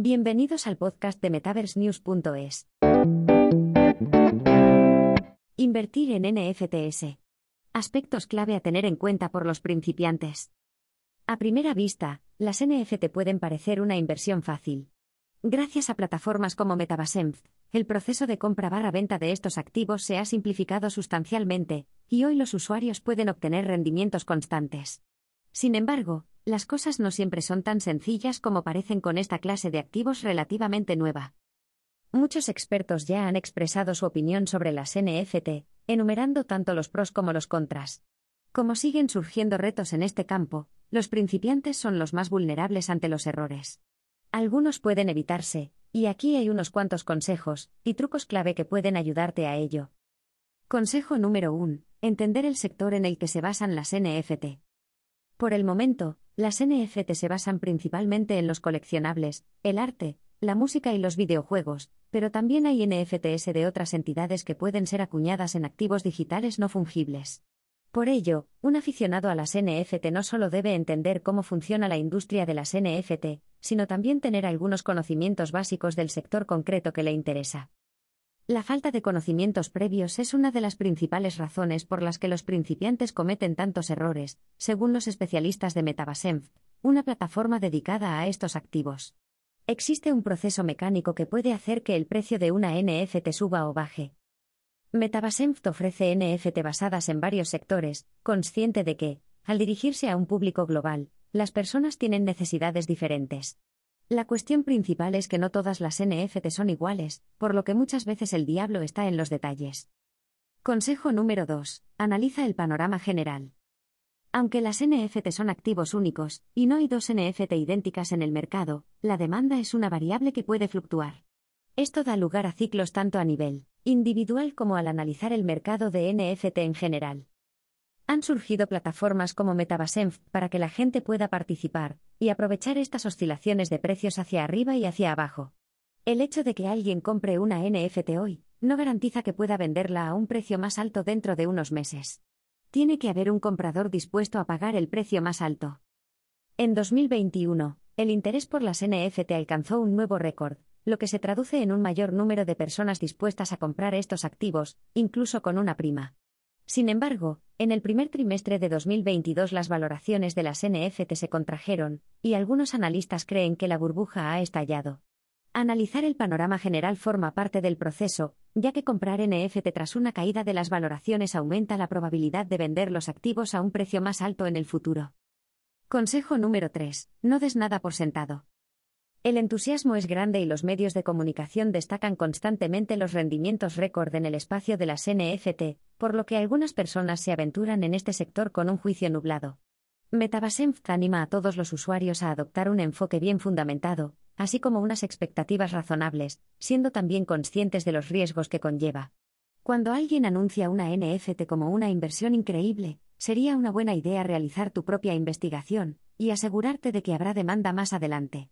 Bienvenidos al podcast de MetaverseNews.es. Invertir en NFTs. Aspectos clave a tener en cuenta por los principiantes. A primera vista, las NFT pueden parecer una inversión fácil. Gracias a plataformas como Metabasenf, el proceso de compra barra venta de estos activos se ha simplificado sustancialmente, y hoy los usuarios pueden obtener rendimientos constantes. Sin embargo, las cosas no siempre son tan sencillas como parecen con esta clase de activos relativamente nueva. Muchos expertos ya han expresado su opinión sobre las NFT, enumerando tanto los pros como los contras. Como siguen surgiendo retos en este campo, los principiantes son los más vulnerables ante los errores. Algunos pueden evitarse, y aquí hay unos cuantos consejos y trucos clave que pueden ayudarte a ello. Consejo número 1. Entender el sector en el que se basan las NFT. Por el momento, las NFT se basan principalmente en los coleccionables, el arte, la música y los videojuegos, pero también hay NFTs de otras entidades que pueden ser acuñadas en activos digitales no fungibles. Por ello, un aficionado a las NFT no solo debe entender cómo funciona la industria de las NFT, sino también tener algunos conocimientos básicos del sector concreto que le interesa. La falta de conocimientos previos es una de las principales razones por las que los principiantes cometen tantos errores, según los especialistas de Metabasenf, una plataforma dedicada a estos activos. Existe un proceso mecánico que puede hacer que el precio de una NFT suba o baje. Metabasenf ofrece NFT basadas en varios sectores, consciente de que, al dirigirse a un público global, las personas tienen necesidades diferentes. La cuestión principal es que no todas las NFT son iguales, por lo que muchas veces el diablo está en los detalles. Consejo número 2. Analiza el panorama general. Aunque las NFT son activos únicos, y no hay dos NFT idénticas en el mercado, la demanda es una variable que puede fluctuar. Esto da lugar a ciclos tanto a nivel individual como al analizar el mercado de NFT en general. Han surgido plataformas como Metabasenf para que la gente pueda participar y aprovechar estas oscilaciones de precios hacia arriba y hacia abajo. El hecho de que alguien compre una NFT hoy no garantiza que pueda venderla a un precio más alto dentro de unos meses. Tiene que haber un comprador dispuesto a pagar el precio más alto. En 2021, el interés por las NFT alcanzó un nuevo récord, lo que se traduce en un mayor número de personas dispuestas a comprar estos activos, incluso con una prima. Sin embargo, en el primer trimestre de 2022 las valoraciones de las NFT se contrajeron, y algunos analistas creen que la burbuja ha estallado. Analizar el panorama general forma parte del proceso, ya que comprar NFT tras una caída de las valoraciones aumenta la probabilidad de vender los activos a un precio más alto en el futuro. Consejo número 3. No des nada por sentado. El entusiasmo es grande y los medios de comunicación destacan constantemente los rendimientos récord en el espacio de las NFT, por lo que algunas personas se aventuran en este sector con un juicio nublado. Metabasenf anima a todos los usuarios a adoptar un enfoque bien fundamentado, así como unas expectativas razonables, siendo también conscientes de los riesgos que conlleva. Cuando alguien anuncia una NFT como una inversión increíble, sería una buena idea realizar tu propia investigación y asegurarte de que habrá demanda más adelante.